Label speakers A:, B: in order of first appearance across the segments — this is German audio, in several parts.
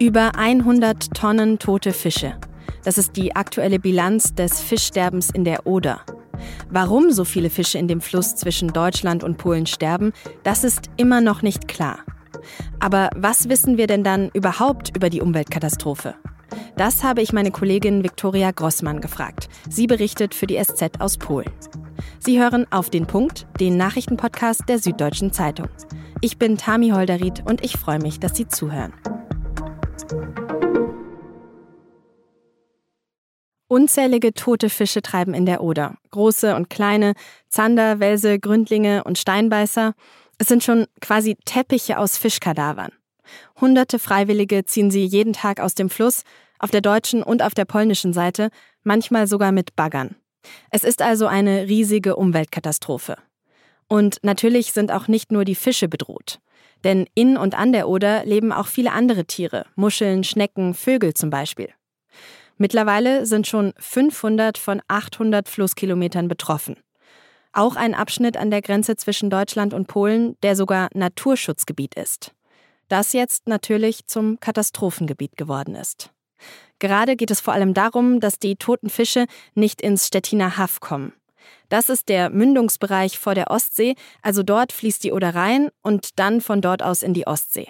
A: Über 100 Tonnen tote Fische. Das ist die aktuelle Bilanz des Fischsterbens in der Oder. Warum so viele Fische in dem Fluss zwischen Deutschland und Polen sterben, das ist immer noch nicht klar. Aber was wissen wir denn dann überhaupt über die Umweltkatastrophe? Das habe ich meine Kollegin Viktoria Grossmann gefragt. Sie berichtet für die SZ aus Polen. Sie hören auf den Punkt, den Nachrichtenpodcast der Süddeutschen Zeitung. Ich bin Tami Holderried und ich freue mich, dass Sie zuhören. Unzählige tote Fische treiben in der Oder. Große und kleine, Zander, Welse, Gründlinge und Steinbeißer. Es sind schon quasi Teppiche aus Fischkadavern. Hunderte Freiwillige ziehen sie jeden Tag aus dem Fluss, auf der deutschen und auf der polnischen Seite, manchmal sogar mit Baggern. Es ist also eine riesige Umweltkatastrophe. Und natürlich sind auch nicht nur die Fische bedroht. Denn in und an der Oder leben auch viele andere Tiere, Muscheln, Schnecken, Vögel zum Beispiel. Mittlerweile sind schon 500 von 800 Flusskilometern betroffen. Auch ein Abschnitt an der Grenze zwischen Deutschland und Polen, der sogar Naturschutzgebiet ist. Das jetzt natürlich zum Katastrophengebiet geworden ist. Gerade geht es vor allem darum, dass die toten Fische nicht ins Stettiner Haff kommen. Das ist der Mündungsbereich vor der Ostsee, also dort fließt die Oder rein und dann von dort aus in die Ostsee.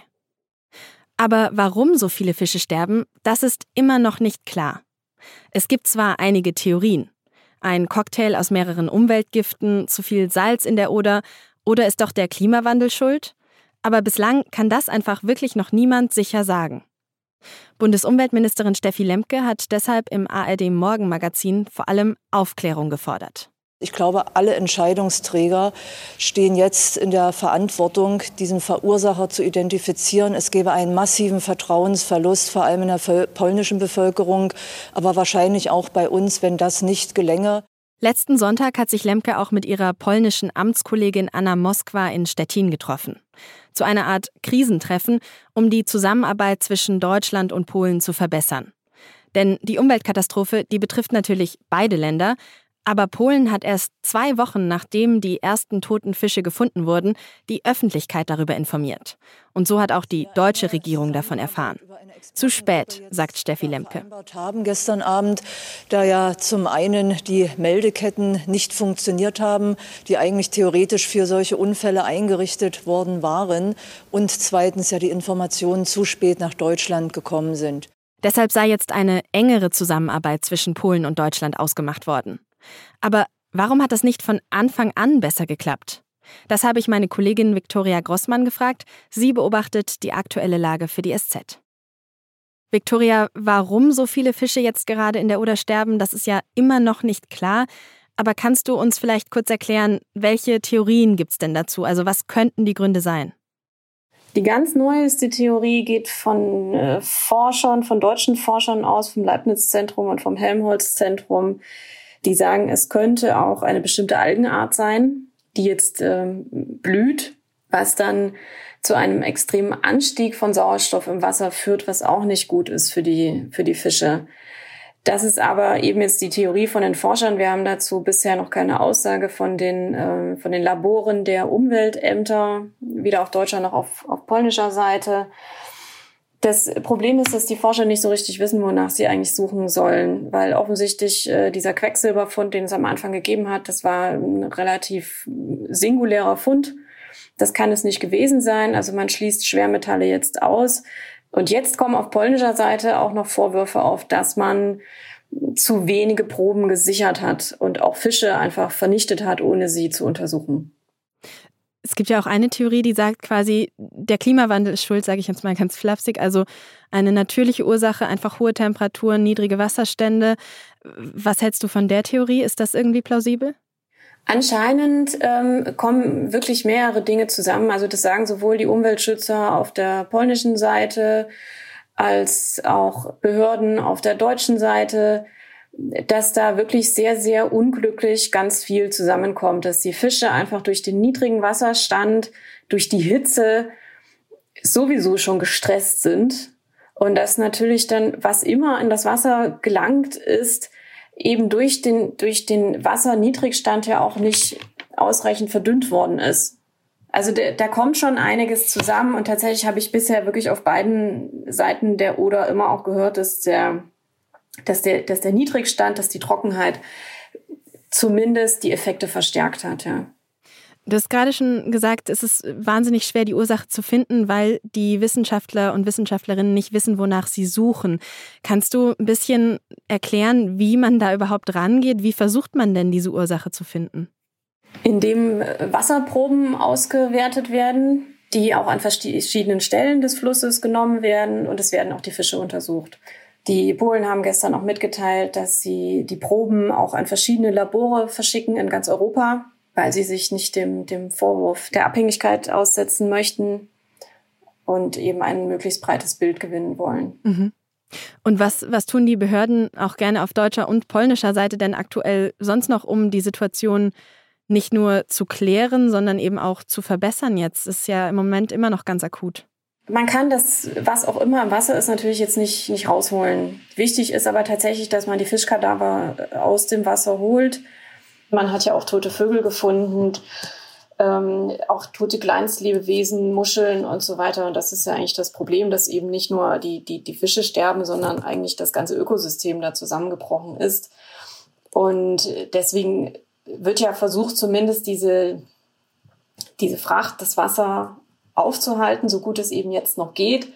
A: Aber warum so viele Fische sterben, das ist immer noch nicht klar. Es gibt zwar einige Theorien. Ein Cocktail aus mehreren Umweltgiften, zu viel Salz in der Oder oder ist doch der Klimawandel schuld? Aber bislang kann das einfach wirklich noch niemand sicher sagen. Bundesumweltministerin Steffi Lemke hat deshalb im ARD Morgenmagazin vor allem Aufklärung gefordert.
B: Ich glaube, alle Entscheidungsträger stehen jetzt in der Verantwortung, diesen Verursacher zu identifizieren. Es gäbe einen massiven Vertrauensverlust, vor allem in der polnischen Bevölkerung, aber wahrscheinlich auch bei uns, wenn das nicht gelänge.
A: Letzten Sonntag hat sich Lemke auch mit ihrer polnischen Amtskollegin Anna Moskwa in Stettin getroffen. Zu einer Art Krisentreffen, um die Zusammenarbeit zwischen Deutschland und Polen zu verbessern. Denn die Umweltkatastrophe, die betrifft natürlich beide Länder, aber Polen hat erst zwei Wochen nachdem die ersten toten Fische gefunden wurden, die Öffentlichkeit darüber informiert. Und so hat auch die deutsche Regierung davon erfahren. Zu spät, sagt Steffi Lemke.
B: Haben gestern Abend, da ja zum einen die Meldeketten nicht funktioniert haben, die eigentlich theoretisch für solche Unfälle eingerichtet worden waren, und zweitens ja die Informationen zu spät nach Deutschland gekommen sind.
A: Deshalb sei jetzt eine engere Zusammenarbeit zwischen Polen und Deutschland ausgemacht worden. Aber warum hat das nicht von Anfang an besser geklappt? Das habe ich meine Kollegin Viktoria Grossmann gefragt. Sie beobachtet die aktuelle Lage für die SZ. Viktoria, warum so viele Fische jetzt gerade in der Oder sterben, das ist ja immer noch nicht klar. Aber kannst du uns vielleicht kurz erklären, welche Theorien gibt es denn dazu? Also was könnten die Gründe sein?
C: Die ganz neueste Theorie geht von äh, Forschern, von deutschen Forschern aus, vom Leibniz-Zentrum und vom Helmholtz-Zentrum, die sagen, es könnte auch eine bestimmte Algenart sein, die jetzt äh, blüht, was dann zu einem extremen Anstieg von Sauerstoff im Wasser führt, was auch nicht gut ist für die, für die Fische. Das ist aber eben jetzt die Theorie von den Forschern. Wir haben dazu bisher noch keine Aussage von den, äh, von den Laboren der Umweltämter, weder auf deutscher noch auf, auf polnischer Seite. Das Problem ist, dass die Forscher nicht so richtig wissen, wonach sie eigentlich suchen sollen, weil offensichtlich äh, dieser Quecksilberfund, den es am Anfang gegeben hat, das war ein relativ singulärer Fund. Das kann es nicht gewesen sein. Also man schließt Schwermetalle jetzt aus. Und jetzt kommen auf polnischer Seite auch noch Vorwürfe auf, dass man zu wenige Proben gesichert hat und auch Fische einfach vernichtet hat, ohne sie zu untersuchen.
A: Es gibt ja auch eine Theorie, die sagt quasi, der Klimawandel ist schuld, sage ich jetzt mal ganz flapsig. Also eine natürliche Ursache, einfach hohe Temperaturen, niedrige Wasserstände. Was hältst du von der Theorie? Ist das irgendwie plausibel?
C: Anscheinend ähm, kommen wirklich mehrere Dinge zusammen. Also das sagen sowohl die Umweltschützer auf der polnischen Seite als auch Behörden auf der deutschen Seite dass da wirklich sehr, sehr unglücklich ganz viel zusammenkommt, dass die Fische einfach durch den niedrigen Wasserstand, durch die Hitze sowieso schon gestresst sind und dass natürlich dann, was immer in das Wasser gelangt ist, eben durch den, durch den Wasserniedrigstand ja auch nicht ausreichend verdünnt worden ist. Also da kommt schon einiges zusammen und tatsächlich habe ich bisher wirklich auf beiden Seiten der Oder immer auch gehört, dass der, dass der, dass der Niedrigstand, dass die Trockenheit zumindest die Effekte verstärkt hat, ja.
A: Du hast gerade schon gesagt, es ist wahnsinnig schwer, die Ursache zu finden, weil die Wissenschaftler und Wissenschaftlerinnen nicht wissen, wonach sie suchen. Kannst du ein bisschen erklären, wie man da überhaupt rangeht? Wie versucht man denn, diese Ursache zu finden?
C: Indem Wasserproben ausgewertet werden, die auch an verschiedenen Stellen des Flusses genommen werden und es werden auch die Fische untersucht. Die Polen haben gestern auch mitgeteilt, dass sie die Proben auch an verschiedene Labore verschicken in ganz Europa weil sie sich nicht dem, dem Vorwurf der Abhängigkeit aussetzen möchten und eben ein möglichst breites Bild gewinnen wollen.
A: Mhm. Und was, was tun die Behörden auch gerne auf deutscher und polnischer Seite denn aktuell sonst noch, um die Situation nicht nur zu klären, sondern eben auch zu verbessern jetzt? Ist ja im Moment immer noch ganz akut.
C: Man kann das, was auch immer im Wasser ist, natürlich jetzt nicht, nicht rausholen. Wichtig ist aber tatsächlich, dass man die Fischkadaver aus dem Wasser holt man hat ja auch tote Vögel gefunden, ähm, auch tote Kleinstlebewesen, Muscheln und so weiter. Und das ist ja eigentlich das Problem, dass eben nicht nur die, die, die Fische sterben, sondern eigentlich das ganze Ökosystem da zusammengebrochen ist. Und deswegen wird ja versucht, zumindest diese, diese Fracht, das Wasser aufzuhalten, so gut es eben jetzt noch geht,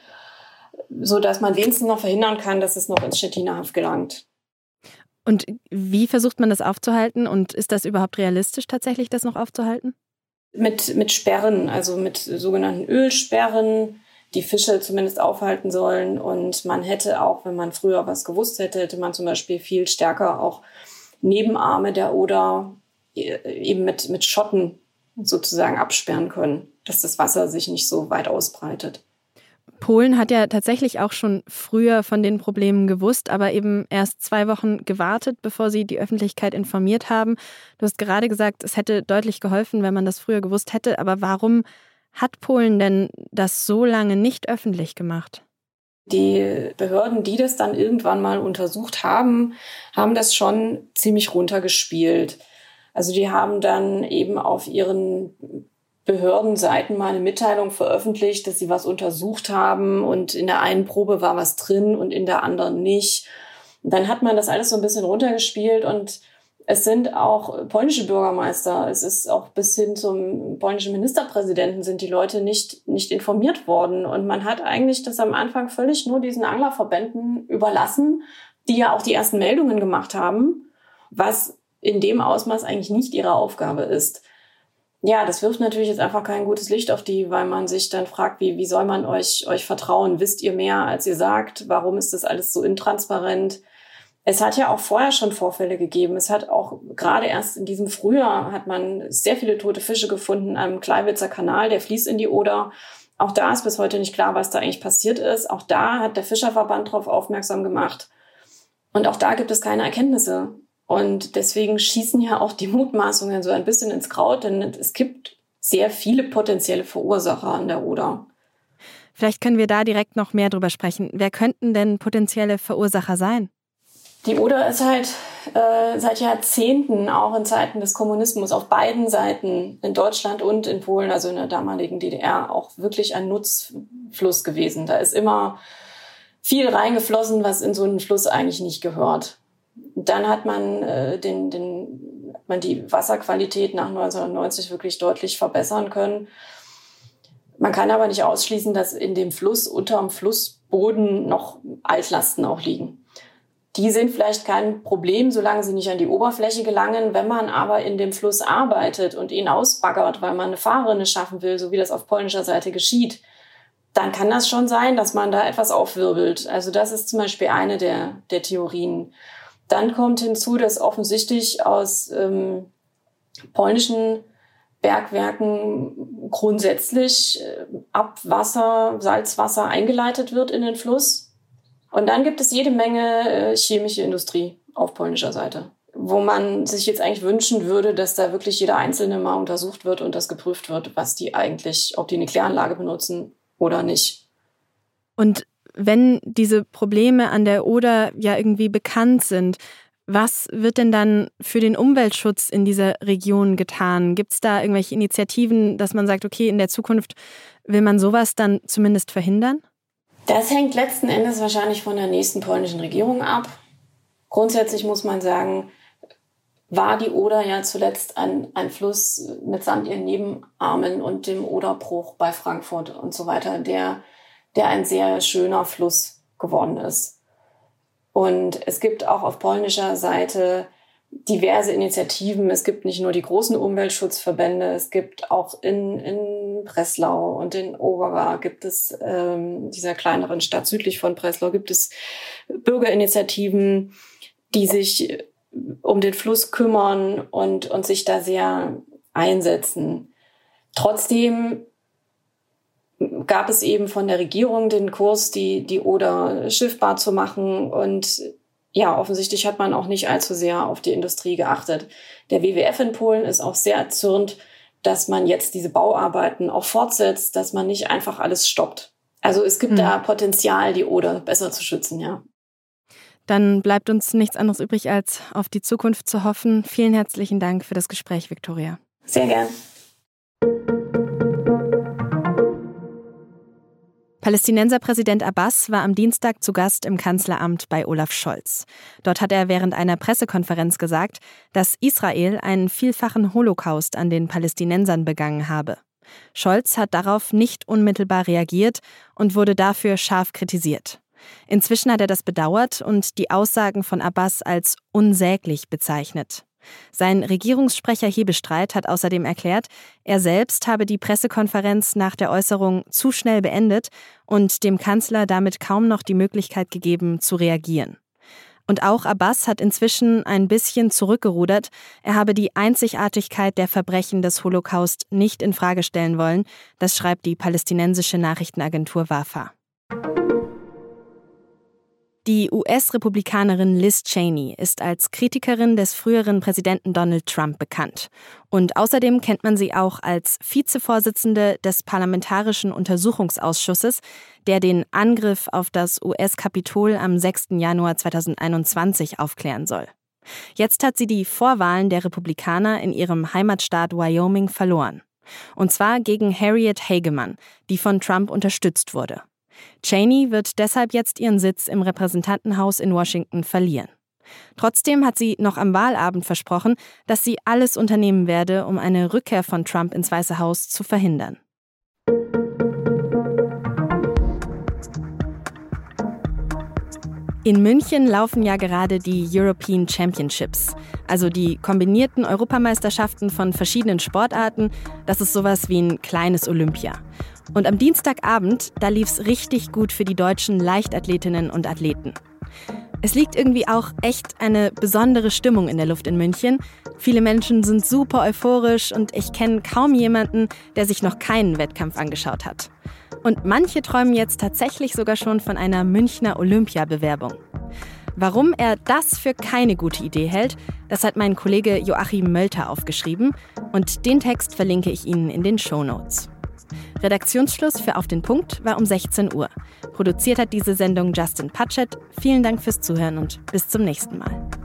C: so dass man wenigstens noch verhindern kann, dass es noch ins Stettiner gelangt.
A: Und wie versucht man das aufzuhalten? Und ist das überhaupt realistisch tatsächlich, das noch aufzuhalten?
C: Mit, mit Sperren, also mit sogenannten Ölsperren, die Fische zumindest aufhalten sollen. Und man hätte auch, wenn man früher was gewusst hätte, hätte man zum Beispiel viel stärker auch Nebenarme der Oder eben mit, mit Schotten sozusagen absperren können, dass das Wasser sich nicht so weit ausbreitet.
A: Polen hat ja tatsächlich auch schon früher von den Problemen gewusst, aber eben erst zwei Wochen gewartet, bevor sie die Öffentlichkeit informiert haben. Du hast gerade gesagt, es hätte deutlich geholfen, wenn man das früher gewusst hätte. Aber warum hat Polen denn das so lange nicht öffentlich gemacht?
C: Die Behörden, die das dann irgendwann mal untersucht haben, haben das schon ziemlich runtergespielt. Also die haben dann eben auf ihren Behördenseiten mal eine Mitteilung veröffentlicht, dass sie was untersucht haben und in der einen Probe war was drin und in der anderen nicht. Und dann hat man das alles so ein bisschen runtergespielt und es sind auch polnische Bürgermeister, es ist auch bis hin zum polnischen Ministerpräsidenten sind die Leute nicht, nicht informiert worden. Und man hat eigentlich das am Anfang völlig nur diesen Anglerverbänden überlassen, die ja auch die ersten Meldungen gemacht haben, was in dem Ausmaß eigentlich nicht ihre Aufgabe ist ja, das wirft natürlich jetzt einfach kein gutes Licht auf die, weil man sich dann fragt, wie, wie soll man euch, euch vertrauen? Wisst ihr mehr, als ihr sagt? Warum ist das alles so intransparent? Es hat ja auch vorher schon Vorfälle gegeben. Es hat auch gerade erst in diesem Frühjahr hat man sehr viele tote Fische gefunden am Kleiwitzer Kanal, der fließt in die Oder. Auch da ist bis heute nicht klar, was da eigentlich passiert ist. Auch da hat der Fischerverband darauf aufmerksam gemacht. Und auch da gibt es keine Erkenntnisse. Und deswegen schießen ja auch die Mutmaßungen so ein bisschen ins Kraut, denn es gibt sehr viele potenzielle Verursacher an der Oder.
A: Vielleicht können wir da direkt noch mehr drüber sprechen. Wer könnten denn potenzielle Verursacher sein?
C: Die Oder ist halt äh, seit Jahrzehnten, auch in Zeiten des Kommunismus, auf beiden Seiten, in Deutschland und in Polen, also in der damaligen DDR, auch wirklich ein Nutzfluss gewesen. Da ist immer viel reingeflossen, was in so einen Fluss eigentlich nicht gehört. Dann hat man, äh, den, den, hat man die Wasserqualität nach 1990 wirklich deutlich verbessern können. Man kann aber nicht ausschließen, dass in dem Fluss, unter dem Flussboden noch Altlasten auch liegen. Die sind vielleicht kein Problem, solange sie nicht an die Oberfläche gelangen. Wenn man aber in dem Fluss arbeitet und ihn ausbaggert, weil man eine Fahrrinne schaffen will, so wie das auf polnischer Seite geschieht, dann kann das schon sein, dass man da etwas aufwirbelt. Also das ist zum Beispiel eine der, der Theorien. Dann kommt hinzu, dass offensichtlich aus ähm, polnischen Bergwerken grundsätzlich äh, Abwasser, Salzwasser eingeleitet wird in den Fluss. Und dann gibt es jede Menge äh, chemische Industrie auf polnischer Seite, wo man sich jetzt eigentlich wünschen würde, dass da wirklich jeder Einzelne mal untersucht wird und das geprüft wird, was die eigentlich, ob die eine Kläranlage benutzen oder nicht.
A: Und wenn diese Probleme an der Oder ja irgendwie bekannt sind, Was wird denn dann für den Umweltschutz in dieser Region getan? Gibt es da irgendwelche Initiativen, dass man sagt, okay, in der Zukunft will man sowas dann zumindest verhindern?
C: Das hängt letzten Endes wahrscheinlich von der nächsten polnischen Regierung ab. Grundsätzlich muss man sagen, war die Oder ja zuletzt ein, ein Fluss mitsamt ihren Nebenarmen und dem Oderbruch bei Frankfurt und so weiter, der, der ein sehr schöner Fluss geworden ist. Und es gibt auch auf polnischer Seite diverse Initiativen. Es gibt nicht nur die großen Umweltschutzverbände, es gibt auch in, in Breslau und in Oberwa gibt es ähm, dieser kleineren Stadt südlich von Breslau gibt es Bürgerinitiativen, die sich um den Fluss kümmern und, und sich da sehr einsetzen. Trotzdem gab es eben von der Regierung den Kurs, die, die Oder schiffbar zu machen. Und ja, offensichtlich hat man auch nicht allzu sehr auf die Industrie geachtet. Der WWF in Polen ist auch sehr erzürnt, dass man jetzt diese Bauarbeiten auch fortsetzt, dass man nicht einfach alles stoppt. Also es gibt mhm. da Potenzial, die Oder besser zu schützen, ja.
A: Dann bleibt uns nichts anderes übrig, als auf die Zukunft zu hoffen. Vielen herzlichen Dank für das Gespräch, Viktoria.
C: Sehr gern.
A: Palästinenser Präsident Abbas war am Dienstag zu Gast im Kanzleramt bei Olaf Scholz. Dort hat er während einer Pressekonferenz gesagt, dass Israel einen vielfachen Holocaust an den Palästinensern begangen habe. Scholz hat darauf nicht unmittelbar reagiert und wurde dafür scharf kritisiert. Inzwischen hat er das bedauert und die Aussagen von Abbas als unsäglich bezeichnet. Sein Regierungssprecher Hebestreit hat außerdem erklärt, er selbst habe die Pressekonferenz nach der Äußerung zu schnell beendet und dem Kanzler damit kaum noch die Möglichkeit gegeben, zu reagieren. Und auch Abbas hat inzwischen ein bisschen zurückgerudert. Er habe die Einzigartigkeit der Verbrechen des Holocaust nicht in Frage stellen wollen. Das schreibt die palästinensische Nachrichtenagentur WAFA. Die US-Republikanerin Liz Cheney ist als Kritikerin des früheren Präsidenten Donald Trump bekannt. Und außerdem kennt man sie auch als Vizevorsitzende des Parlamentarischen Untersuchungsausschusses, der den Angriff auf das US-Kapitol am 6. Januar 2021 aufklären soll. Jetzt hat sie die Vorwahlen der Republikaner in ihrem Heimatstaat Wyoming verloren. Und zwar gegen Harriet Hageman, die von Trump unterstützt wurde. Cheney wird deshalb jetzt ihren Sitz im Repräsentantenhaus in Washington verlieren. Trotzdem hat sie noch am Wahlabend versprochen, dass sie alles unternehmen werde, um eine Rückkehr von Trump ins Weiße Haus zu verhindern. In München laufen ja gerade die European Championships, also die kombinierten Europameisterschaften von verschiedenen Sportarten. Das ist sowas wie ein kleines Olympia. Und am Dienstagabend, da lief's richtig gut für die deutschen Leichtathletinnen und Athleten. Es liegt irgendwie auch echt eine besondere Stimmung in der Luft in München. Viele Menschen sind super euphorisch und ich kenne kaum jemanden, der sich noch keinen Wettkampf angeschaut hat. Und manche träumen jetzt tatsächlich sogar schon von einer Münchner Olympiabewerbung. Warum er das für keine gute Idee hält, das hat mein Kollege Joachim Mölter aufgeschrieben und den Text verlinke ich Ihnen in den Show Notes. Redaktionsschluss für Auf den Punkt war um 16 Uhr. Produziert hat diese Sendung Justin Patchett. Vielen Dank fürs Zuhören und bis zum nächsten Mal.